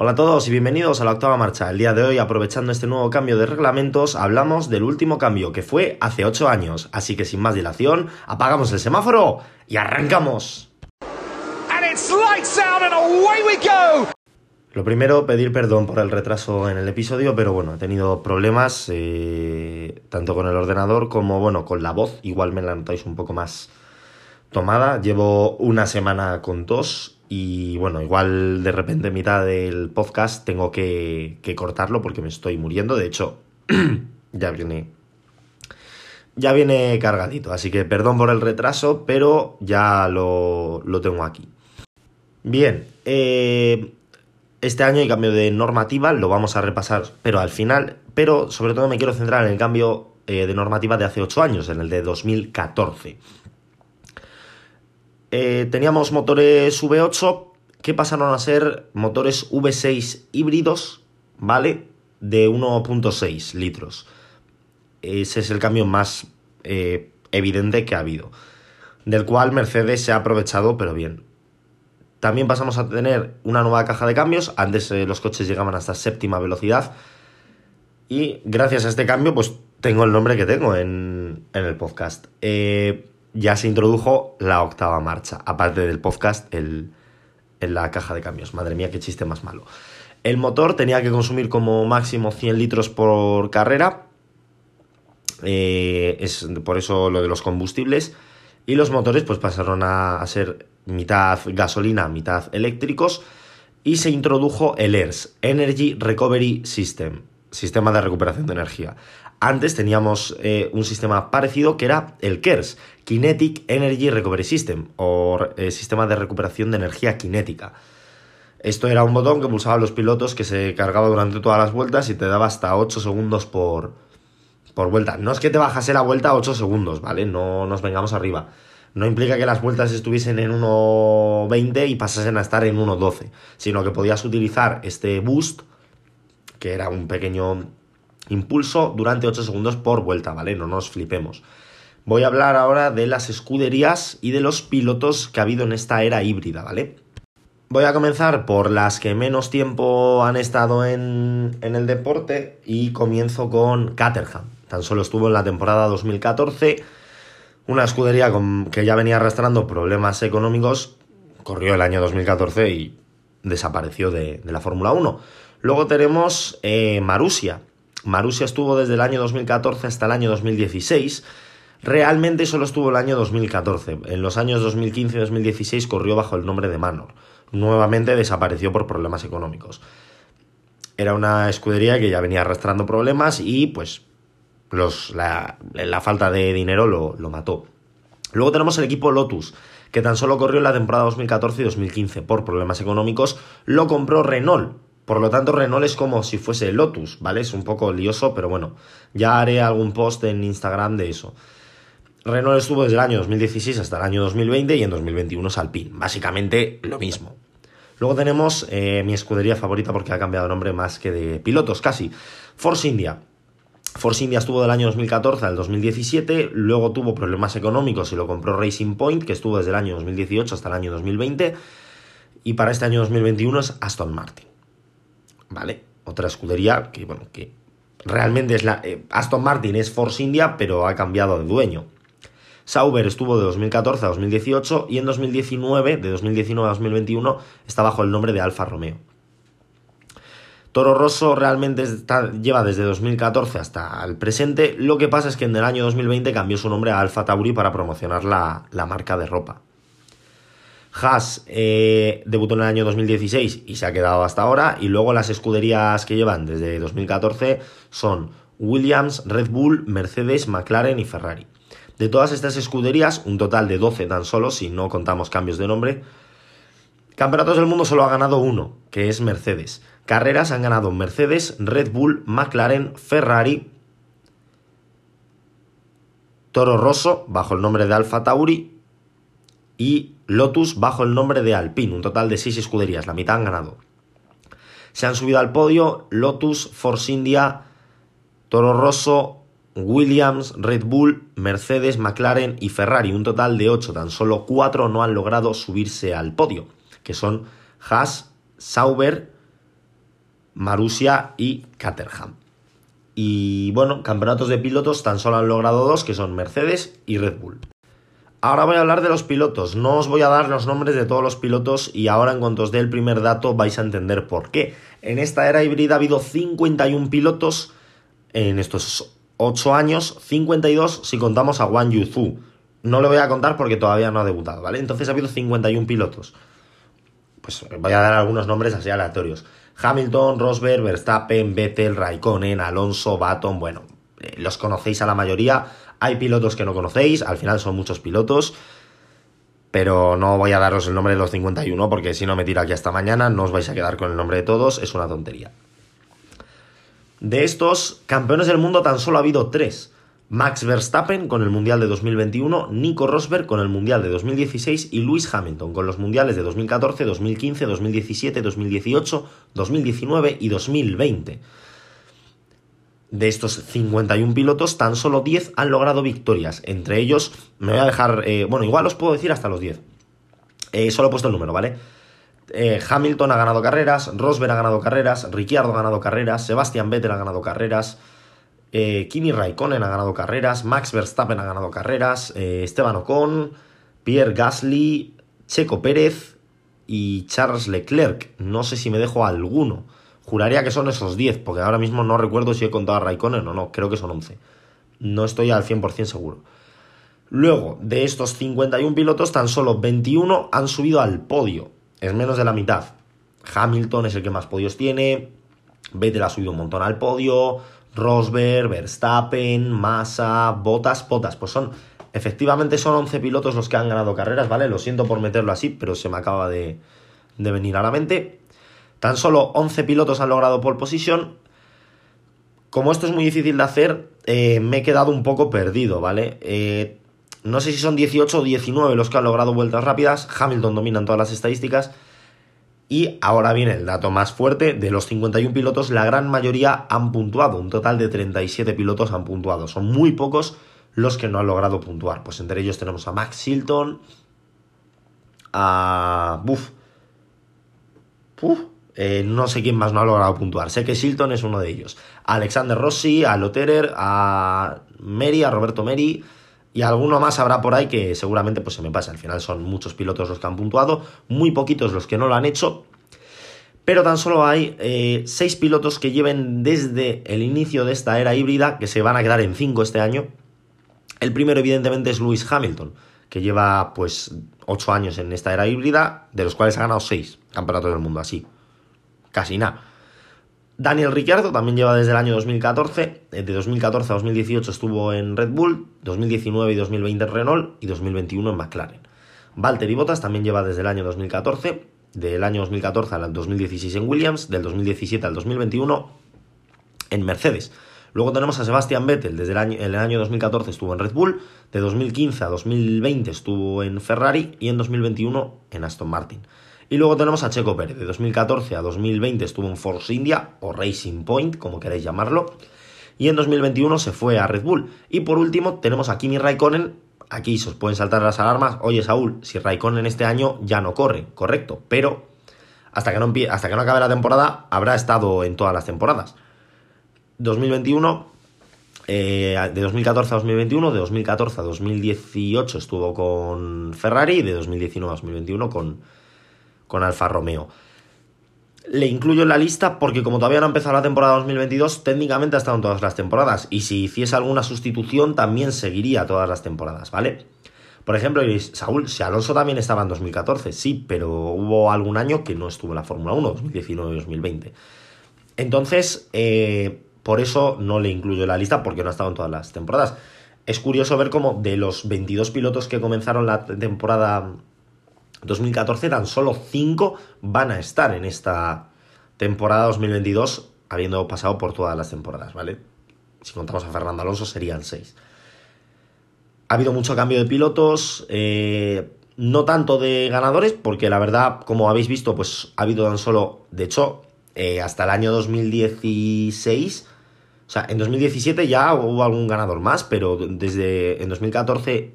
Hola a todos y bienvenidos a la octava marcha. El día de hoy, aprovechando este nuevo cambio de reglamentos, hablamos del último cambio que fue hace 8 años. Así que sin más dilación, apagamos el semáforo y arrancamos. Lo primero, pedir perdón por el retraso en el episodio, pero bueno, he tenido problemas eh, tanto con el ordenador como bueno, con la voz. Igual me la notáis un poco más tomada. Llevo una semana con tos y bueno, igual de repente en mitad del podcast tengo que, cortarlo porque me estoy muriendo. De hecho, ya viene. Ya viene cargadito. Así que perdón por el retraso, pero ya lo, tengo aquí. Bien. Eh, este año hay cambio de normativa, lo vamos a repasar, pero al final. Pero sobre todo me quiero centrar en el cambio eh, de normativa de hace 8 años, en el de 2014. Eh, teníamos motores V8 que pasaron a ser motores V6 híbridos, ¿vale? De 1.6 litros. Ese es el cambio más eh, evidente que ha habido, del cual Mercedes se ha aprovechado, pero bien. También pasamos a tener una nueva caja de cambios, antes eh, los coches llegaban hasta séptima velocidad, y gracias a este cambio, pues tengo el nombre que tengo en, en el podcast. Eh, ya se introdujo la octava marcha, aparte del podcast el, en la caja de cambios. Madre mía, qué chiste más malo. El motor tenía que consumir como máximo 100 litros por carrera. Eh, es por eso lo de los combustibles. Y los motores pues pasaron a, a ser mitad gasolina, mitad eléctricos. Y se introdujo el ERS, Energy Recovery System, sistema de recuperación de energía. Antes teníamos eh, un sistema parecido que era el KERS, Kinetic Energy Recovery System, o eh, sistema de recuperación de energía cinética. Esto era un botón que pulsaban los pilotos que se cargaba durante todas las vueltas y te daba hasta 8 segundos por, por vuelta. No es que te bajase la vuelta a 8 segundos, ¿vale? No nos vengamos arriba. No implica que las vueltas estuviesen en 1.20 y pasasen a estar en 1.12, sino que podías utilizar este boost, que era un pequeño impulso durante 8 segundos por vuelta, ¿vale? No nos flipemos. Voy a hablar ahora de las escuderías y de los pilotos que ha habido en esta era híbrida, ¿vale? Voy a comenzar por las que menos tiempo han estado en, en el deporte y comienzo con Caterham. Tan solo estuvo en la temporada 2014, una escudería con, que ya venía arrastrando problemas económicos, corrió el año 2014 y desapareció de, la Fórmula 1. Luego tenemos eh, Marusia, Marusia estuvo desde el año 2014 hasta el año 2016. Realmente solo estuvo el año 2014. En los años 2015 y 2016 corrió bajo el nombre de Manor. Nuevamente desapareció por problemas económicos. Era una escudería que ya venía arrastrando problemas y pues los, la, falta de dinero lo, lo mató. Luego tenemos el equipo Lotus, que tan solo corrió en la temporada 2014 y 2015 por problemas económicos. Lo compró Renault por lo tanto, Renault es como si fuese Lotus, ¿vale? Es un poco lioso, pero bueno, ya haré algún post en Instagram de eso. Renault estuvo desde el año 2016 hasta el año 2020 y en 2021 es Alpine. Básicamente lo mismo. Luego tenemos eh, mi escudería favorita porque ha cambiado nombre más que de pilotos, casi. Force India. Force India estuvo del año 2014 al 2017, luego tuvo problemas económicos y lo compró Racing Point, que estuvo desde el año 2018 hasta el año 2020. Y para este año 2021 es Aston Martin. ¿Vale? Otra escudería que, bueno, que realmente es la... Eh, Aston Martin es Force India, pero ha cambiado de dueño. Sauber estuvo de 2014 a 2018 y en 2019, de 2019 a 2021, está bajo el nombre de Alfa Romeo. Toro Rosso realmente lleva desde 2014 hasta el presente, lo que pasa es que en el año 2020 cambió su nombre a Alfa Tauri para promocionar la marca de ropa. Haas eh, debutó en el año 2016 y se ha quedado hasta ahora. Y luego las escuderías que llevan desde 2014 son Williams, Red Bull, Mercedes, McLaren y Ferrari. De todas estas escuderías, un total de 12 tan solo, si no contamos cambios de nombre. Campeonatos del mundo solo ha ganado uno, que es Mercedes. Carreras han ganado Mercedes, Red Bull, McLaren, Ferrari, Toro Rosso, bajo el nombre de Alfa Tauri, y Lotus bajo el nombre de Alpine, un total de 6 escuderías, la mitad han ganado. Se han subido al podio Lotus, Force India, Toro Rosso, Williams, Red Bull, Mercedes, McLaren y Ferrari, un total de 8, tan solo 4 no han logrado subirse al podio, que son Haas, Sauber, Marussia y Caterham. Y bueno, campeonatos de pilotos tan solo han logrado dos, que son Mercedes y Red Bull. Ahora voy a hablar de los pilotos. No os voy a dar los nombres de todos los pilotos y ahora en cuanto os dé el primer dato vais a entender por qué. En esta era híbrida ha habido 51 pilotos en estos 8 años, 52 si contamos a Wang Yuzu. No lo voy a contar porque todavía no ha debutado, ¿vale? Entonces ha habido 51 pilotos. Pues voy a dar algunos nombres así aleatorios. Hamilton, Rosberg, Verstappen, Vettel, Raikkonen, Alonso, Baton, bueno, eh, los conocéis a la mayoría. Hay pilotos que no conocéis, al final son muchos pilotos. Pero no voy a daros el nombre de los 51 porque si no me tiro aquí hasta mañana, no os vais a quedar con el nombre de todos, es una tontería. De estos campeones del mundo tan solo ha habido tres. Max Verstappen con el Mundial de 2021, Nico Rosberg con el Mundial de 2016 y Lewis Hamilton con los Mundiales de 2014, 2015, 2017, 2018, 2019 y 2020. De estos 51 pilotos, tan solo 10 han logrado victorias. Entre ellos, me voy a dejar, eh, bueno, igual os puedo decir hasta los 10. Eh, solo he puesto el número, ¿vale? Eh, Hamilton ha ganado carreras, Rosberg ha ganado carreras, Ricciardo ha ganado carreras, Sebastian Vettel ha ganado carreras, Kimi Raikkonen ha ganado carreras, Max Verstappen ha ganado carreras, Esteban Ocon, Pierre Gasly, Checo Pérez y Charles Leclerc. No sé si me dejo alguno. Juraría que son esos 10, porque ahora mismo no recuerdo si he contado a Raikkonen o no, creo que son 11. No estoy al 100% seguro. Luego, de estos 51 pilotos, tan solo 21 han subido al podio. Es menos de la mitad. Hamilton es el que más podios tiene. Vettel ha subido un montón al podio. Rosberg, Verstappen, Massa, Bottas, Bottas. Pues son, efectivamente son 11 pilotos los que han ganado carreras, ¿vale? Lo siento por meterlo así, pero se me acaba de venir a la mente. Tan solo 11 pilotos han logrado pole position. Como esto es muy difícil de hacer, eh, me he quedado un poco perdido, ¿vale? Eh, no sé si son 18 o 19 los que han logrado vueltas rápidas. Hamilton domina en todas las estadísticas. Y ahora viene el dato más fuerte. De los 51 pilotos, la gran mayoría han puntuado. Un total de 37 pilotos han puntuado. Son muy pocos los que no han logrado puntuar. Pues entre ellos tenemos a Max Hilton, a... Buf. Puf. Eh, no sé quién más no ha logrado puntuar. Sé que Silton es uno de ellos. A Alexander Rossi, a Lotterer, a Meri, a Roberto Meri. Y alguno más habrá por ahí que seguramente pues se me pasa. Al final son muchos pilotos los que han puntuado, muy poquitos los que no lo han hecho. Pero tan solo hay eh, seis pilotos que lleven desde el inicio de esta era híbrida, que se van a quedar en cinco este año. El primero, evidentemente, es Lewis Hamilton, que lleva pues ocho años en esta era híbrida, de los cuales ha ganado seis campeonatos del mundo, así casi nada. Daniel Ricciardo también lleva desde el año 2014, eh, de 2014 a 2018 estuvo en Red Bull, 2019 y 2020 en Renault y 2021 en McLaren. Valtteri Bottas también lleva desde el año 2014, del año 2014 al 2016 en Williams, del 2017 al 2021 en Mercedes. Luego tenemos a Sebastian Vettel, desde el año, el año 2014 estuvo en Red Bull, de 2015 a 2020 estuvo en Ferrari y en 2021 en Aston Martin. Y luego tenemos a Checo Pérez, de 2014 a 2020 estuvo en Force India, o Racing Point, como queréis llamarlo, y en 2021 se fue a Red Bull. Y por último tenemos a Kimi Raikkonen, aquí se os pueden saltar las alarmas, oye Saúl, si Raikkonen este año ya no corre, correcto, pero hasta que no, hasta que no acabe la temporada habrá estado en todas las temporadas. 2021 eh, de 2014 a 2021, de 2014 a 2018 estuvo con Ferrari de 2019 a 2021 con, con Alfa Romeo. Le incluyo en la lista porque como todavía no ha empezado la temporada 2022, técnicamente ha estado en todas las temporadas. Y si hiciese alguna sustitución, también seguiría todas las temporadas, ¿vale? Por ejemplo, Saúl, si Alonso también estaba en 2014, sí, pero hubo algún año que no estuvo en la Fórmula 1, 2019 y 2020. Entonces, eh, por eso no le incluyo en la lista porque no ha estado en todas las temporadas. Es curioso ver cómo de los 22 pilotos que comenzaron la temporada 2014 tan solo 5 van a estar en esta temporada 2022, habiendo pasado por todas las temporadas, ¿vale? Si contamos a Fernando Alonso serían 6. Ha habido mucho cambio de pilotos, eh, no tanto de ganadores, porque la verdad, como habéis visto, pues ha habido tan solo, de hecho, eh, hasta el año 2016, o sea, en 2017 ya hubo algún ganador más, pero desde en 2014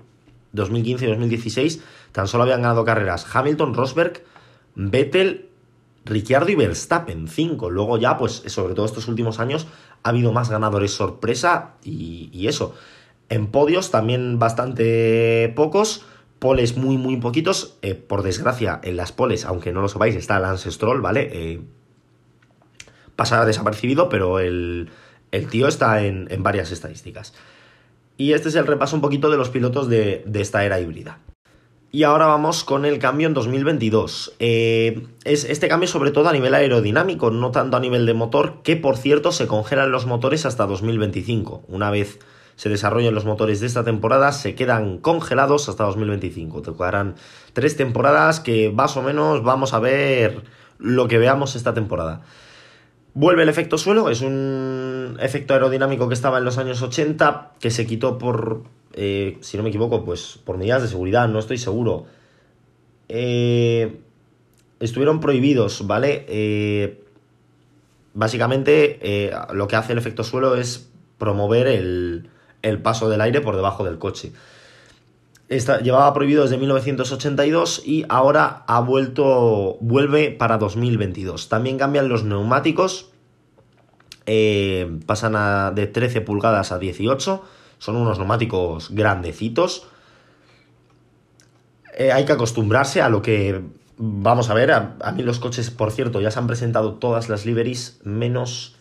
2015 y 2016 tan solo habían ganado carreras Hamilton, Rosberg, Vettel Ricciardo y Verstappen, 5. Luego ya, pues sobre todo estos últimos años, ha habido más ganadores sorpresa y, eso. En podios también bastante pocos, poles muy, muy poquitos. Eh, por desgracia, en las poles, aunque no lo sepáis, está Lance Stroll, ¿vale? Eh, pasa desapercibido, pero el, tío está en, varias estadísticas. Y este es el repaso un poquito de los pilotos de esta era híbrida. Y ahora vamos con el cambio en 2022. Eh, es este cambio sobre todo a nivel aerodinámico, no tanto a nivel de motor, que por cierto se congelan los motores hasta 2025. Una vez se desarrollen los motores de esta temporada, se quedan congelados hasta 2025. Tocarán tres temporadas que más o menos vamos a ver lo que veamos esta temporada. Vuelve el efecto suelo, es un efecto aerodinámico que estaba en los años 80, que se quitó por, eh, si no me equivoco, pues por medidas de seguridad, no estoy seguro. Eh, estuvieron prohibidos, ¿vale? Eh, básicamente lo que hace el efecto suelo es promover el, el paso del aire por debajo del coche. llevaba prohibido desde 1982 y ahora ha vuelto, vuelve para 2022. También cambian los neumáticos, pasan de 13 pulgadas a 18 son unos neumáticos grandecitos. Eh, hay que acostumbrarse a lo que vamos a ver. A, mí los coches, por cierto, ya se han presentado todas las liveries menos...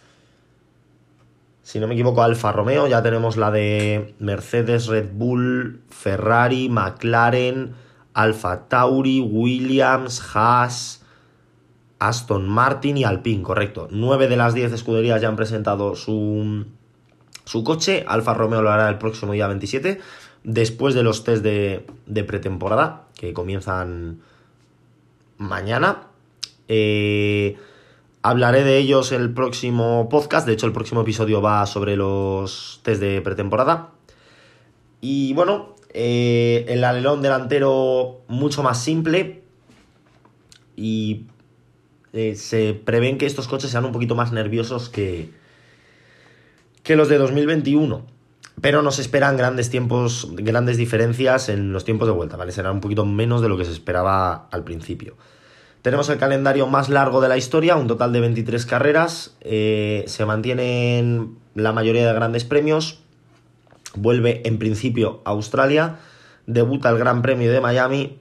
Si no me equivoco, Alfa Romeo, ya tenemos la de Mercedes, Red Bull, Ferrari, McLaren, Alfa Tauri, Williams, Haas, Aston Martin y Alpine, correcto. Nueve de las diez escuderías ya han presentado su, su coche. Alfa Romeo lo hará el próximo día 27, después de los test de, pretemporada, que comienzan mañana. Eh, hablaré de ellos el próximo podcast, de hecho el próximo episodio va sobre los test de pretemporada. Y bueno, eh, el alerón delantero mucho más simple y eh, se prevén que estos coches sean un poquito más nerviosos que, que los de 2021. Pero nos esperan grandes tiempos, grandes diferencias en los tiempos de vuelta, ¿vale? Será un poquito menos de lo que se esperaba al principio. Tenemos el calendario más largo de la historia, un total de 23 carreras. Eh, se mantienen la mayoría de grandes premios. Vuelve en principio Australia. Debuta el Gran Premio de Miami.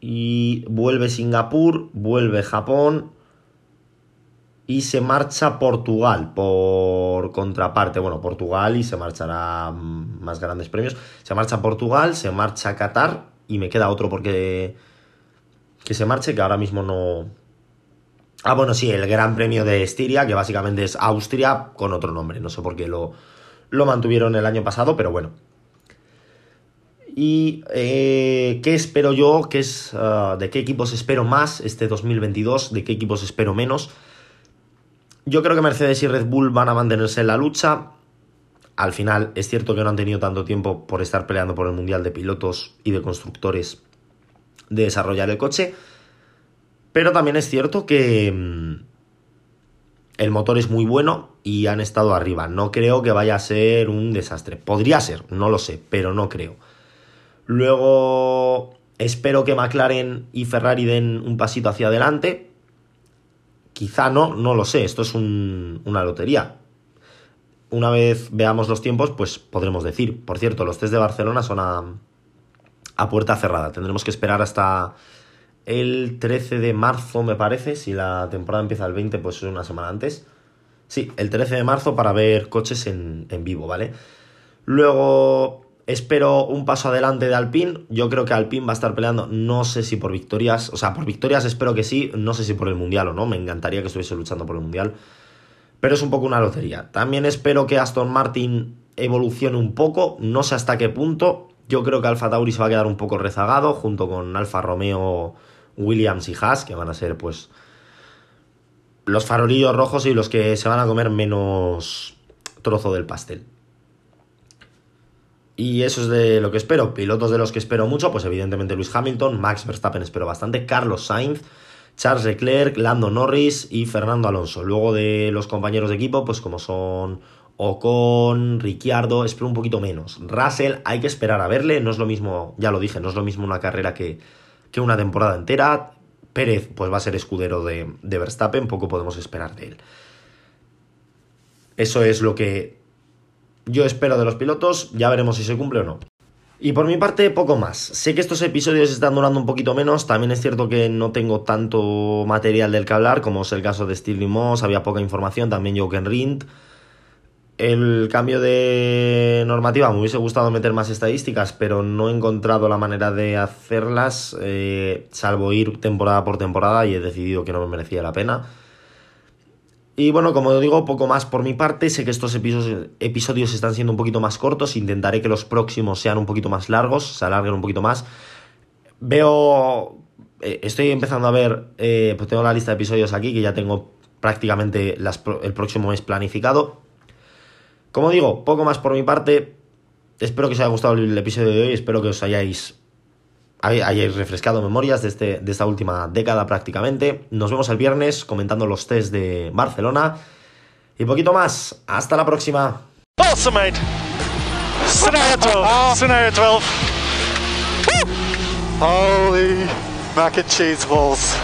Y vuelve Singapur. Vuelve Japón y se marcha Portugal por contraparte. Bueno, Portugal y se marchará más grandes premios. Se marcha Portugal, se marcha Qatar y me queda otro porque que se marche que ahora mismo no. Ah, bueno, sí, el Gran Premio de Estiria, que básicamente es Austria con otro nombre. No sé por qué lo, lo mantuvieron el año pasado, pero bueno. ¿Y eh, qué espero yo? ¿Qué es, ah, ¿De qué equipos espero más este 2022? ¿De qué equipos espero menos? Yo creo que Mercedes y Red Bull van a mantenerse en la lucha. Al final es cierto que no han tenido tanto tiempo por estar peleando por el Mundial de Pilotos y de Constructores de desarrollar el coche. Pero también es cierto que mm, el motor es muy bueno y han estado arriba. No creo que vaya a ser un desastre. Podría ser, no lo sé, pero no creo. Luego espero que McLaren y Ferrari den un pasito hacia adelante. Quizá no, no lo sé, esto es una lotería. Una vez veamos los tiempos, pues podremos decir. Por cierto, los test de Barcelona son a, a puerta cerrada. Tendremos que esperar hasta el 13 de marzo, me parece. Si la temporada empieza el 20, pues es una semana antes. Sí, el 13 de marzo para ver coches en, en vivo, ¿vale? Luego Espero un paso adelante de Alpine. Yo creo que Alpine va a estar peleando, no sé si por victorias, o sea, por victorias espero que sí, no sé si por el Mundial o no, me encantaría que estuviese luchando por el Mundial, pero es un poco una lotería. También espero que Aston Martin evolucione un poco, no sé hasta qué punto. Yo creo que Alfa Tauri se va a quedar un poco rezagado junto con Alfa Romeo, Williams y Haas, que van a ser pues los farolillos rojos y los que se van a comer menos trozo del pastel. Y eso es de lo que espero. Pilotos de los que espero mucho, pues evidentemente Luis Hamilton, Max Verstappen espero bastante, Carlos Sainz, Charles Leclerc, Lando Norris y Fernando Alonso. Luego de los compañeros de equipo, pues como son Ocon, Ricciardo, espero un poquito menos. Russell, hay que esperar a verle, no es lo mismo, ya lo dije, no es lo mismo una carrera que, que una temporada entera. Pérez pues va a ser escudero de, de Verstappen, poco podemos esperar de él. Eso es lo que yo espero de los pilotos, ya veremos si se cumple o no. Y por mi parte, poco más. Sé que estos episodios están durando un poquito menos. También es cierto que no tengo tanto material del que hablar, como es el caso de Steve Moss. Había poca información, también Jochen Rindt. El cambio de normativa me hubiese gustado meter más estadísticas, pero no he encontrado la manera de hacerlas, eh, salvo ir temporada por temporada y he decidido que no me merecía la pena. Y bueno, como digo, poco más por mi parte. Sé que estos episodios, episodios están siendo un poquito más cortos. Intentaré que los próximos sean un poquito más largos, se alarguen un poquito más. Veo. Eh, estoy empezando a ver. Eh, pues tengo la lista de episodios aquí que ya tengo prácticamente el próximo mes planificado. Como digo, poco más por mi parte. Espero que os haya gustado el episodio de hoy. Espero que os hayáis hayáis refrescado memorias de, este, de esta última década prácticamente. Nos vemos el viernes comentando los test de Barcelona. Y poquito más. Hasta la próxima. Awesome, mate. Scenario 12. Scenario 12. Holy mac and cheese balls.